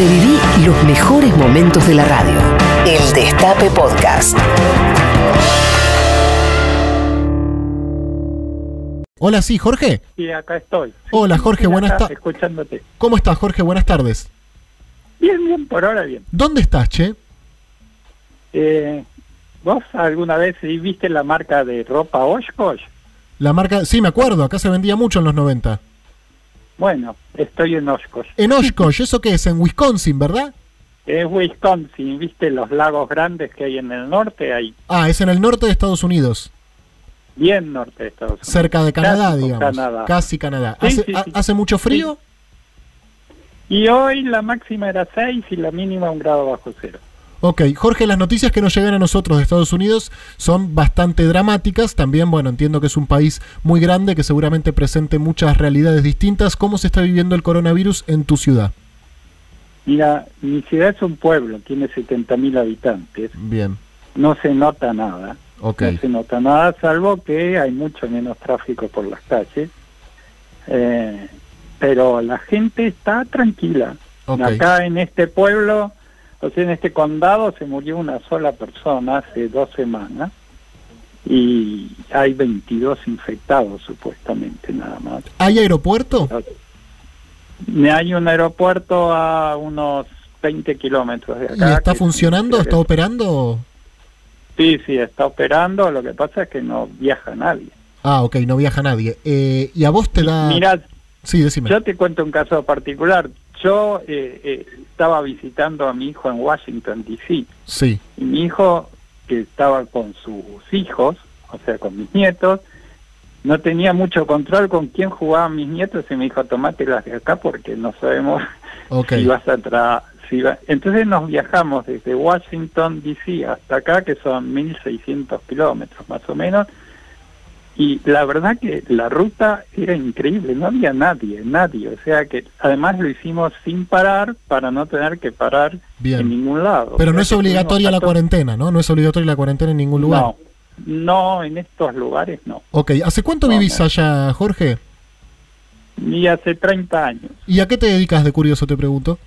Reviví los mejores momentos de la radio. El Destape Podcast. Hola, sí, Jorge. Sí, acá estoy. Sí, Hola, Jorge, buenas tardes. Escuchándote. ¿Cómo estás, Jorge? Buenas tardes. Bien, bien, por ahora bien. ¿Dónde estás, che? Eh, ¿Vos alguna vez viste la marca de ropa Oshkosh? La marca, sí, me acuerdo, acá se vendía mucho en los 90. Bueno, estoy en Oshkosh. En Oshkosh, ¿eso qué es? En Wisconsin, ¿verdad? Es Wisconsin, ¿viste los lagos grandes que hay en el norte? Hay Ah, es en el norte de Estados Unidos, bien norte de Estados Unidos. cerca de Canadá, Casi digamos. Canadá. Casi Canadá. Sí, ¿Hace, sí, ha- sí. ¿Hace mucho frío? Y hoy la máxima era 6 y la mínima un grado bajo cero. Ok, Jorge, las noticias que nos llegan a nosotros de Estados Unidos son bastante dramáticas. También, bueno, entiendo que es un país muy grande que seguramente presente muchas realidades distintas. ¿Cómo se está viviendo el coronavirus en tu ciudad? Mira, mi ciudad es un pueblo, tiene 70.000 habitantes. Bien, No se nota nada. ok. No se nota nada, salvo que hay mucho menos tráfico por las calles. Eh, pero la gente está tranquila. Ok. Acá en este pueblo, sea, en este condado se murió una sola persona hace dos semanas y hay 22 infectados supuestamente nada más. ¿Hay aeropuerto? Hay un aeropuerto a unos 20 kilómetros de acá. ¿Y está funcionando? ¿Está operando? Sí, sí, está operando. Lo que pasa es que no viaja nadie. Ah, ok, no viaja nadie. Eh, ¿Y a vos te da...? Mira, Sí, decime. yo te cuento un caso particular. Yo eh, eh, estaba visitando a mi hijo en Washington, D.C. Sí, Y mi hijo, que estaba con sus hijos, o sea, con mis nietos, no tenía mucho control con quién jugaban mis nietos y me dijo, tomate las de acá porque no sabemos si vas a tra si va-". Entonces nos viajamos desde Washington, D.C. hasta acá, que son 1.600 kilómetros más o menos, y la verdad que la ruta era increíble, no había nadie, nadie, o sea que además lo hicimos sin parar para no tener que parar Bien. en ningún lado. Pero no es obligatoria la cuarentena, ¿no? No es obligatoria la cuarentena en ningún lugar. No, no, en estos lugares no. Ok, ¿hace cuánto No, vivís no. allá, Jorge? Ni hace 30 años. ¿Y a qué te dedicas de curioso, te pregunto?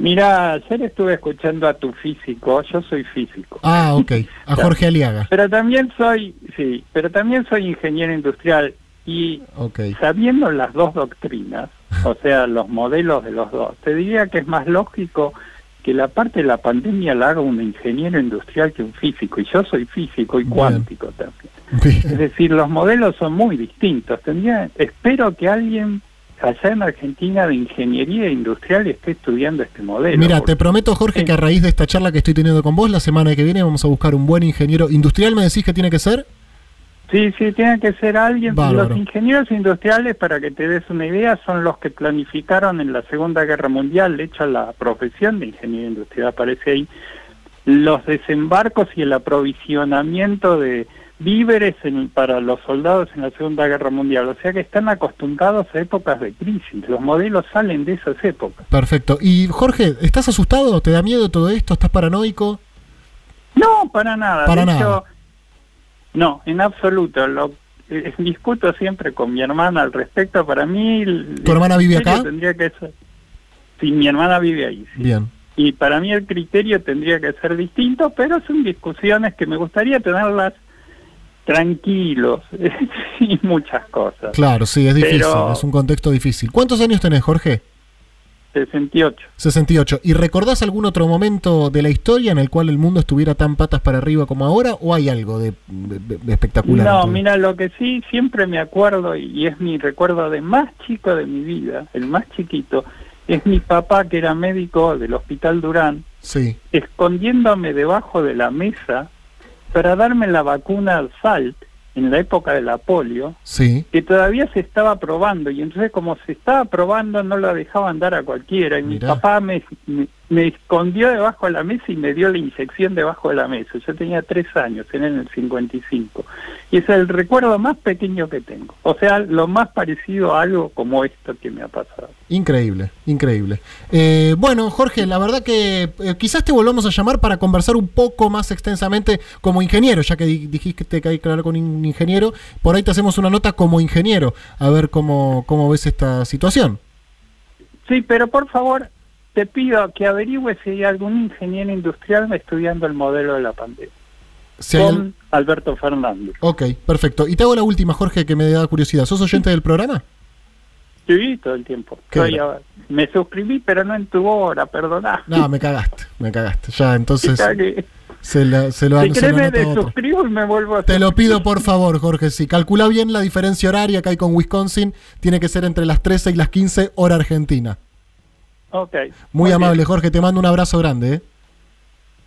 Mira, ayer estuve escuchando a tu físico, yo soy físico. Ah, ok, a Jorge Aliaga. Pero también soy, sí, pero también soy ingeniero industrial y Ok, sabiendo las dos doctrinas, o sea, los modelos de los dos, te diría que es más lógico que la parte de la pandemia la haga un ingeniero industrial que un físico, y yo soy físico y Bien. cuántico también. Es decir, los modelos son muy distintos. Tendría, espero que alguien allá en Argentina de ingeniería industrial esté estudiando este modelo. Mira, te prometo, Jorge, Sí. que a raíz de esta charla que estoy teniendo con vos, la semana que viene vamos a buscar un buen ingeniero industrial, ¿me decís que tiene que ser? Sí, sí, tiene que ser alguien. Bárbaro. Los ingenieros industriales, para que te des una idea, son los que planificaron en la Segunda Guerra Mundial, de hecho la profesión de ingeniero industrial aparece ahí, los desembarcos y el aprovisionamiento de víveres en- para los soldados en la Segunda Guerra Mundial. O sea que están acostumbrados a épocas de crisis. Los modelos salen de esas épocas. Perfecto. Y Jorge, ¿estás asustado? ¿Te da miedo todo esto? ¿Estás paranoico? No, para nada. Para de nada. hecho, no, en absoluto. Lo eh, discuto siempre con mi hermana al respecto. Para mí, ¿Tu hermana vive acá? Tendría que ser. Sí, mi hermana vive ahí. sí. Bien. Y para mí el criterio tendría que ser distinto, pero son discusiones que me gustaría tenerlas tranquilos y muchas cosas. Claro, sí, es difícil, Pero- es un contexto difícil. ¿Cuántos años tenés, Jorge? 68. 68. ¿Y recordás algún otro momento de la historia en el cual el mundo estuviera tan patas para arriba como ahora o hay algo de, de- de espectacular? No, mira, lo que sí siempre me acuerdo y, y es mi recuerdo de más chico de mi vida, el más chiquito, es mi papá que era médico del Hospital Durán, Sí, escondiéndome debajo de la mesa para darme la vacuna al SALT en la época de la polio, sí. que todavía se estaba probando y entonces como se estaba probando no la dejaban dar a cualquiera y Mirá. mi papá me, me, me escondió debajo de la mesa y me dio la inyección debajo de la mesa. Yo tenía tres años, era en el 55 y es el recuerdo más pequeño que tengo. O sea, lo más parecido a algo como esto que me ha pasado. Increíble, increíble. Eh, bueno, Jorge, la verdad que eh, quizás te volvamos a llamar para conversar un poco más extensamente como ingeniero, ya que di- dijiste que hay que hablar con un ingeniero. Por ahí te hacemos una nota como ingeniero, a ver cómo, cómo ves esta situación. Sí, pero por favor, te pido que averigües si hay algún ingeniero industrial estudiando el modelo de la pandemia. Si con al- Alberto Fernández. Ok, perfecto. Y te hago la última, Jorge, que me da curiosidad. ¿Sos oyente del programa? Sí, todo el tiempo. Me suscribí, pero no en tu hora, perdoná. No, me cagaste, me cagaste. Ya, entonces se, la- se lo si se lo otro. desuscribo y me vuelvo a Te lo pido por favor, Jorge. Sí, calcula bien la diferencia horaria que hay con Wisconsin. Tiene que ser entre las 13 y las 15 hora argentina. Ok. Muy, amable, Jorge. Te mando un abrazo grande. ¿eh?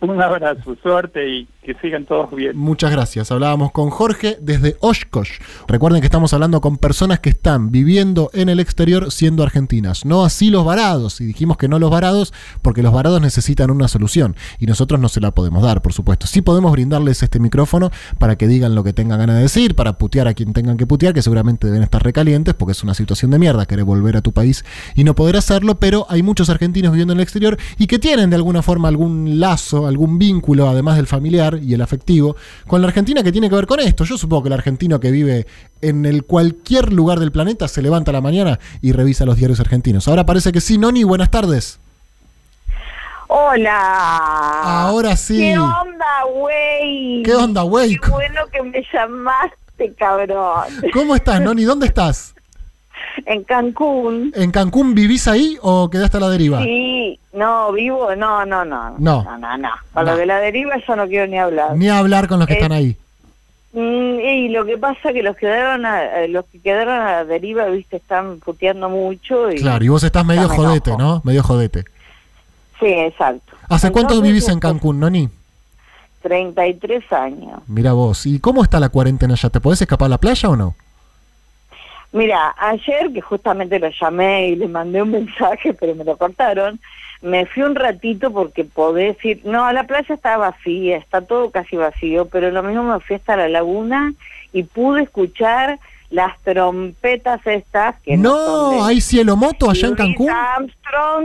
Un abrazo, suerte y que sigan todos bien. Muchas gracias. Hablábamos con Jorge desde Oshkosh. Recuerden que estamos hablando con personas que están viviendo en el exterior siendo argentinas. No así los varados. Y dijimos que no los varados porque los varados necesitan una solución. Y nosotros no se la podemos dar, por supuesto. Sí podemos brindarles este micrófono para que digan lo que tengan ganas de decir, para putear a quien tengan que putear, que seguramente deben estar recalientes porque es una situación de mierda querer volver a tu país y no poder hacerlo. Pero hay muchos argentinos viviendo en el exterior y que tienen de alguna forma algún lazo, algún vínculo, además del familiar y el afectivo, con la Argentina que tiene que ver con esto. Yo supongo que el argentino que vive en el cualquier lugar del planeta se levanta a la mañana y revisa los diarios argentinos. Ahora parece que sí, Noni, buenas tardes. Hola. Ahora sí. ¿Qué onda, güey? ¿Qué onda, güey? Qué bueno que me llamaste, cabrón. ¿Cómo estás, Noni? ¿Dónde estás? En Cancún. ¿En Cancún vivís ahí o quedaste a la deriva? Sí, no, vivo, no, no, no. No. No, no, no. Con No. lo de la deriva yo no quiero ni hablar. Ni hablar con los que Eh, están ahí. Mm, y lo que pasa que los quedaron a, eh, los que quedaron a la deriva, viste, están puteando mucho y Claro, y vos estás medio Ya me jodete, enojo. ¿no? Medio jodete. Sí, exacto. ¿Hace cuánto Entonces, vivís en Cancún, Noni? 33 años. Mira vos. ¿Y cómo está la cuarentena allá? ¿Te podés escapar a la playa o no? Mira, ayer que justamente lo llamé y le mandé un mensaje, pero me lo cortaron, me fui un ratito porque podés ir, no, la playa está vacía, está todo casi vacío, pero lo mismo me fui hasta la laguna y pude escuchar las trompetas estas que no, son No, de hay cielo moto allá en Louis Cancún. Armstrong,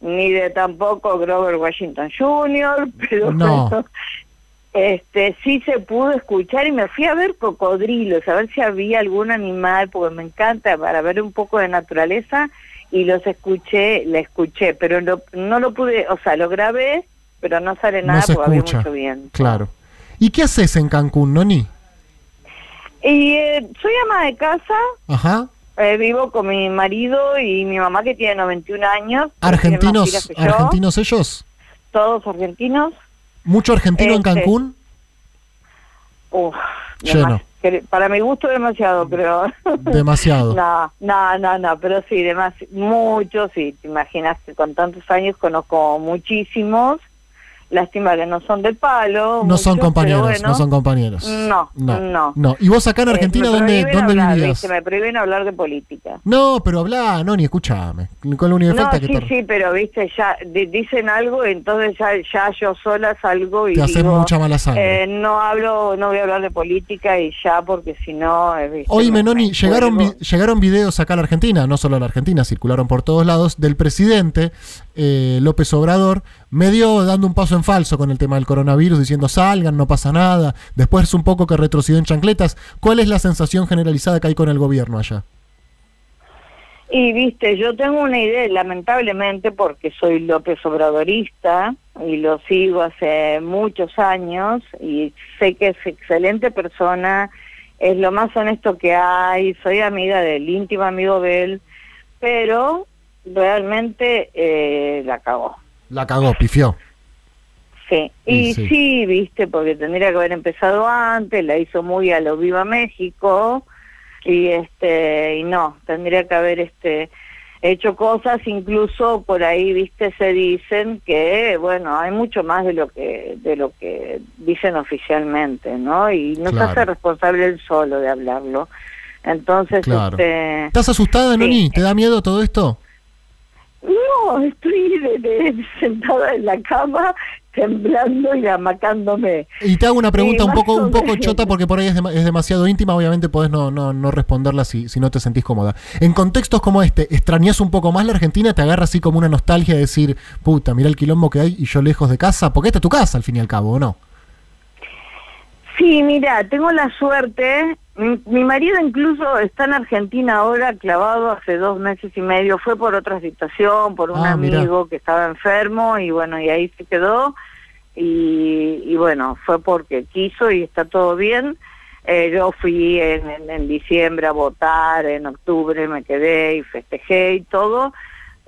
ni de tampoco Grover Washington Jr., pero No. Este sí se pudo escuchar y me fui a ver cocodrilos, a ver si había algún animal, porque me encanta para ver un poco de naturaleza y los escuché, la escuché, pero no, no lo pude, o sea, lo grabé, pero no sale No nada se porque escucha. había mucho viento. Claro. ¿Y qué haces en Cancún, Noni? Y eh, soy ama de casa, Ajá. eh, vivo con mi marido y mi mamá que tiene 91 años. ¿Argentinos, argentinos ellos? Todos argentinos. ¿Mucho argentino en Este, Cancún? Uf, Lleno. para mi gusto demasiado, creo. Demasiado. no, no, no, no, pero sí, demás, muchos, sí, te imaginas que con tantos años conozco muchísimos. Lástima que no son del palo. No son compañeros, bueno. no son compañeros. No, no. no. ¿Y vos acá en Eh, Argentina me dónde, dónde hablar, vivías? viste, me prohíben hablar de política. No, pero hablá, Noni, escúchame. Con la No, que sí, te, sí, pero viste, ya di- dicen algo, entonces ya, ya yo sola salgo y te digo, mucha mala sangre. eh, no hablo, no voy a hablar de política y ya, porque si no... eh, me- me llegaron, vi- llegaron videos acá a la Argentina, no solo a la Argentina, circularon por todos lados, del presidente eh, López Obrador, medio dando un paso en falso con el tema del coronavirus, diciendo salgan, no pasa nada. Después un poco que retrocedió en chancletas. ¿Cuál es la sensación generalizada que hay con el gobierno allá? Y viste, yo tengo una idea, lamentablemente, porque soy López Obradorista y lo sigo hace muchos años y sé que es excelente persona, es lo más honesto que hay, soy amiga del íntimo amigo de él, pero realmente eh, la cagó. La cagó, pifió. Sí, Y sí. viste, porque tendría que haber empezado antes, la hizo muy a lo Viva México y este y no, tendría que haber este hecho cosas, incluso por ahí, viste, se dicen que bueno, hay mucho más de lo que de lo que dicen oficialmente, ¿no? Y no Claro. se hace responsable él solo de hablarlo. Entonces, Claro. este ¿Estás asustada, Sí. Noni? ¿Te da miedo todo esto? No, estoy de- de- sentada en la cama, temblando y amacándome. Y te hago una pregunta un poco, un poco chota porque por ahí es demasiado íntima, obviamente podés no, no, no responderla si, si no te sentís cómoda. En contextos como este, ¿extrañas un poco más la Argentina? ¿Te agarra así como una nostalgia de decir, puta, mira el quilombo que hay y yo lejos de casa? Porque esta es tu casa al fin y al cabo, ¿o no? Sí, mira, tengo la suerte Mi, mi marido incluso está en Argentina ahora, clavado hace dos meses y medio. Fue por otra situación, por un Ah, mirá. amigo que estaba enfermo y bueno, y ahí se quedó. Y, y bueno, fue porque quiso y está todo bien. Eh, yo fui en, en- en diciembre a votar, en octubre me quedé y festejé y todo.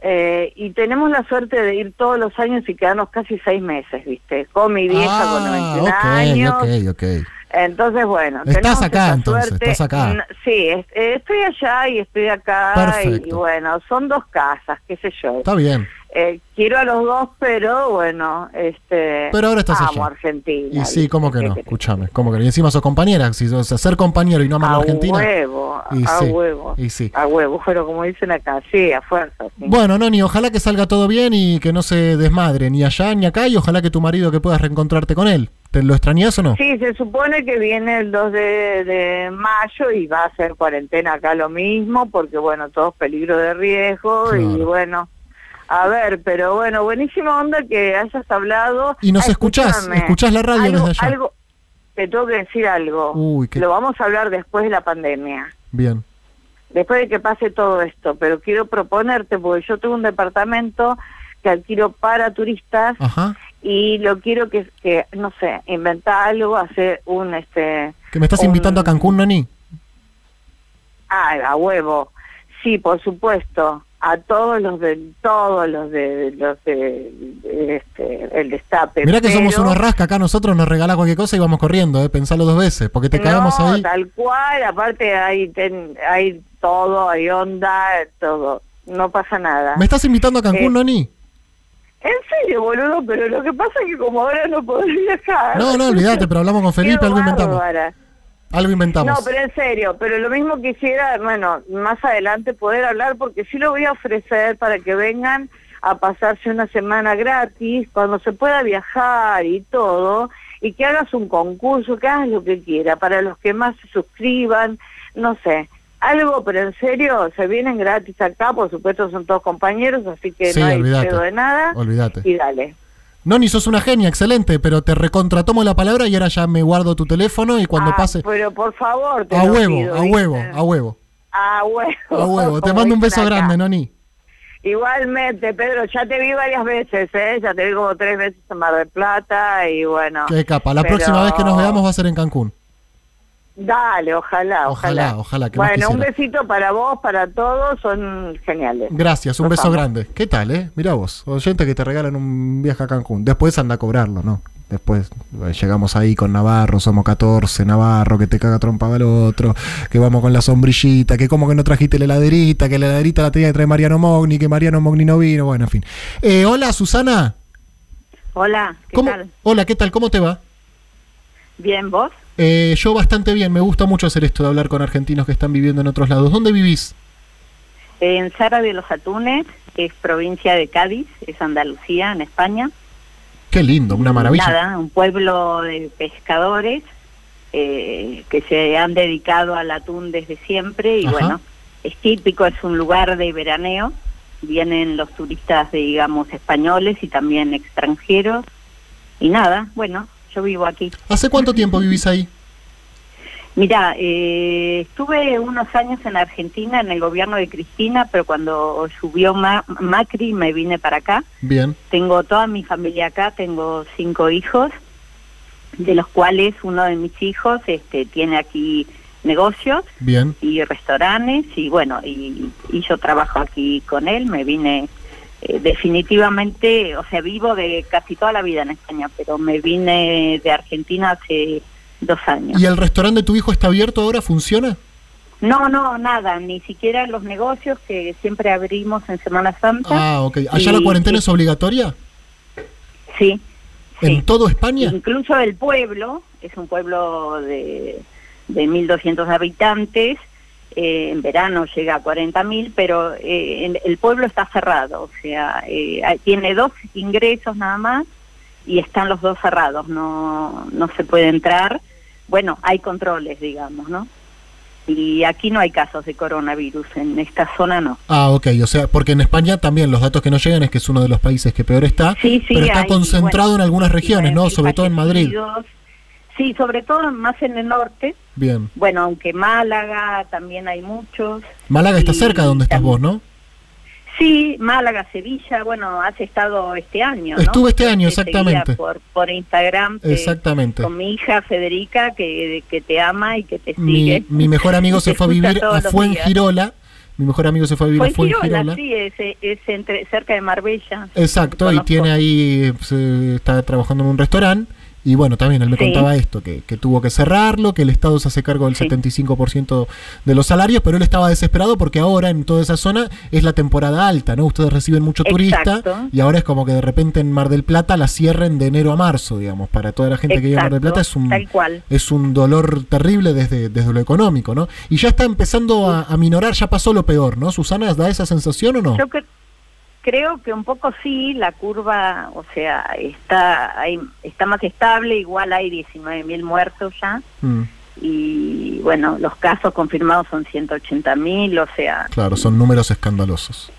Eh, y tenemos la suerte de ir todos los años y quedarnos casi seis meses, ¿viste? Con mi vieja con 91 Ah, años. ok, ok, ok. Entonces, bueno. Estás acá, entonces, estás acá. Sí, eh, estoy allá y estoy acá. Perfecto. y bueno, son dos casas, qué sé yo. Está bien. Eh, quiero a los dos, pero bueno, este. Pero ahora estás amo allá. Argentina. Y sí. ¿cómo que ¿Qué no? Escúchame, ¿cómo que no? Y encima sos compañera, si, o sea, ser compañero y no amar a A Argentina. huevo, Y a sí, huevo. y sí. A huevo, pero como dicen acá, sí, a fuerza. sí. Bueno, Noni, ojalá que salga todo bien y que no se desmadre ni allá ni acá y ojalá que tu marido que puedas reencontrarte con él. ¿Te lo extrañas o no? Sí, se supone que viene el 2 de, de mayo y va a ser cuarentena acá lo mismo, porque bueno, todos peligro de riesgo y bueno, a ver, pero bueno, buenísima onda que hayas hablado. Y nos escuchás, escúchame, escuchás la radio algo, desde allá. Algo, te tengo que decir algo. Uy, qué- Lo vamos a hablar después de la pandemia. Bien. después de que pase todo esto, pero quiero proponerte, porque yo tengo un departamento que adquiero para turistas Ajá. y lo quiero que, que no sé, inventar algo, hacer un, este, ¿Que me estás un- invitando a Cancún, Noni? ah, a huevo, sí, por supuesto, a todos los de, todos los de, los de, este, el destape. Mirá que somos unos rasca acá, nosotros nos regalás cualquier cosa y vamos corriendo, ¿eh? Pensalo dos veces, porque te cagamos no, ahí. tal cual, aparte hay, ten- hay todo, hay onda, todo, no pasa nada. ¿Me estás invitando a Cancún, Eh, Noni? En serio, boludo, pero lo que pasa es que como ahora no podés viajar. No, no, olvídate, pero hablamos con Felipe, algo inventamos. bárbara. Algo inventamos. No, pero en serio, pero lo mismo quisiera, bueno, más adelante poder hablar porque sí lo voy a ofrecer para que vengan a pasarse una semana gratis cuando se pueda viajar y todo y que hagas un concurso, que hagas lo que quiera para los que más se suscriban, no sé, algo, pero en serio, se vienen gratis acá, por supuesto son todos compañeros, así que Sí, no hay olvídate. pedo de nada Olvídate. y dale. Noni, sos una genia, excelente, pero te recontratomo la palabra y ahora ya me guardo tu teléfono y cuando Ah, pase... Pero por favor, te A huevo, pido, a huevo, a huevo, A huevo. a huevo. Te mando un beso acá. grande, Noni. Igualmente, Pedro, ya te vi varias veces, ¿eh? Ya te vi como tres veces en Mar del Plata y bueno. Qué capa. La pero- próxima vez que nos veamos va a ser en Cancún. Dale, ojalá, ojalá. Ojalá, ojalá, que Bueno, un besito para vos, para todos, son geniales. Gracias, un beso grande. ¿Qué tal, eh? Mira vos, oyente que te regalan un viaje a Cancún. Después anda a cobrarlo, ¿no? Después eh, llegamos ahí con Navarro, somos 14, Navarro, que te caga trompa al otro, que vamos con la sombrillita, que como que no trajiste la heladerita, que la heladerita la tenía que traer Mariano Mogni, que Mariano Mogni no vino, bueno, en fin. Eh, hola, Susana. Hola, ¿qué ¿Cómo? tal? Hola, ¿qué tal? ¿Cómo te va? Bien, ¿vos? Eh, yo bastante bien, me gusta mucho hacer esto de hablar con argentinos que están viviendo en otros lados. ¿Dónde vivís? En Sara de los Atunes, es provincia de Cádiz, es Andalucía, en España. Qué lindo, una maravilla. Nada, un pueblo de pescadores eh, que se han dedicado al atún desde siempre y Ajá. bueno, es típico, es un lugar de veraneo. Vienen los turistas, digamos, españoles y también extranjeros. Y nada, bueno, yo vivo aquí. ¿Hace cuánto tiempo vivís ahí? Mira, eh, estuve unos años en Argentina en el gobierno de Cristina, pero cuando subió Ma- Macri me vine para acá. Bien, Tengo toda mi familia acá, tengo cinco hijos, de los cuales uno de mis hijos este, tiene aquí negocios bien. y restaurantes y bueno, y, y yo trabajo aquí con él, me vine eh, definitivamente, o sea, vivo de casi toda la vida en España, pero me vine de Argentina hace dos años. ¿Y el restaurante de tu hijo está abierto ahora? ¿Funciona? No, no, nada, ni siquiera los negocios que siempre abrimos en Semana Santa. Ah, ok. ¿Allá la cuarentena y- es obligatoria? Sí. sí. ¿En todo España? Incluso el pueblo, es un pueblo de, de 1.200 habitantes, eh, en verano llega a 40.000, pero eh, el, pueblo está cerrado, o sea, eh, tiene dos ingresos nada más y están los dos cerrados, no, no se puede entrar. Bueno, hay controles, digamos, ¿no? Y aquí no hay casos de coronavirus, en esta zona no. Ah, ok. O sea, porque en España también los datos que nos llegan es que es uno de los países que peor está, Sí, sí, pero está hay, concentrado bueno, en algunas regiones, ¿no? 19.000 Sobre todo en Madrid. Sí, sobre todo más en el norte, Bien. Bueno, aunque Málaga también hay muchos. Málaga está cerca de donde estás también- vos, ¿no? Sí, Málaga, Sevilla, bueno, has estado este año, ¿no? Estuve este Yo año, exactamente. Por, por Instagram, te- Exactamente. con mi hija Federica, que, que te ama y que te Mi, sigue. mi mejor amigo se fue a vivir a Fuengirola. Mi mejor amigo se fue a vivir a en Girola, Fuengirola. sí, es, es entre, cerca de Marbella. Exacto, y tiene ahí, se está trabajando en un restaurante. Y bueno, también él me Sí. contaba esto, que, que tuvo que cerrarlo, que el Estado se hace cargo del Sí. 75% de los salarios, pero él estaba desesperado porque ahora en toda esa zona es la temporada alta, ¿no? Ustedes reciben mucho turista y ahora es como que de repente en Mar del Plata la cierren de enero a marzo, digamos, para toda la gente que vive en Mar del Plata es un, tal cual. es un dolor terrible desde, desde lo económico, ¿no? Y ya está empezando a, a minorar, ya pasó lo peor, ¿no? Susana, ¿da esa sensación o no? Yo cre- creo que un poco sí, la curva, o sea, está hay, está más estable, igual hay 19 mil muertos ya, Mm, y bueno, los casos confirmados son 180 mil, o sea, claro, son números escandalosos.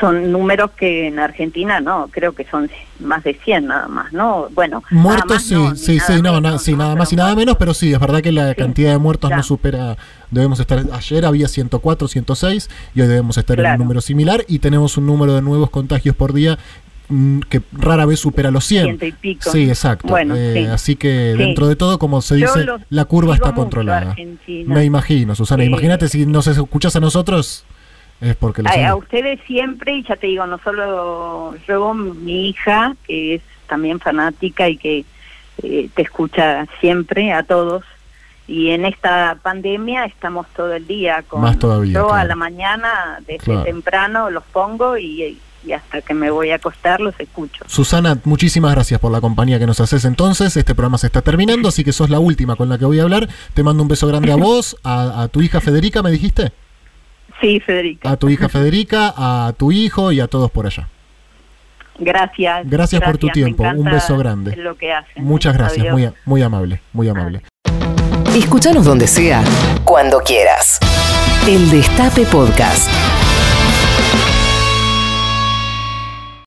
Son números que en Argentina no, creo que son más de 100 nada más, ¿no? Bueno, Muertos, más sí, no, sí, sí, no, menos, sí, nada más y nada menos, pero sí, es verdad que la Sí. cantidad de muertos no supera, debemos estar, ayer había 104, 106 y hoy debemos estar en un número similar y tenemos un número de nuevos contagios por día mm, que rara vez supera los 100. Ciento y pico. Sí, exacto. Bueno, Eh, sí. Así que Sí. dentro de todo, como se dice, la curva está controlada. Me imagino, Susana. Sí. Imagínate si nos escuchas a nosotros, es porque A, a ustedes siempre, y ya te digo, no solo yo, mi hija, que es también fanática y que eh, te escucha siempre, a todos. Y en esta pandemia estamos todo el día con... Más todavía, Yo a claro. la mañana, desde Claro. temprano, los pongo y, y hasta que me voy a acostar los escucho. Susana, muchísimas gracias por la compañía que nos haces entonces. Este programa se está terminando, así que sos la última con la que voy a hablar. Te mando un beso grande a vos, a, a tu hija Federica, ¿me dijiste? Sí, Federica. A tu hija Federica, a tu hijo y a todos por allá. Gracias. Gracias por tu tiempo. Un beso grande. Lo que hacen. Muchas gracias, Adiós. muy, muy amable, muy amable. Escúchanos donde sea, cuando quieras. El Destape Podcast.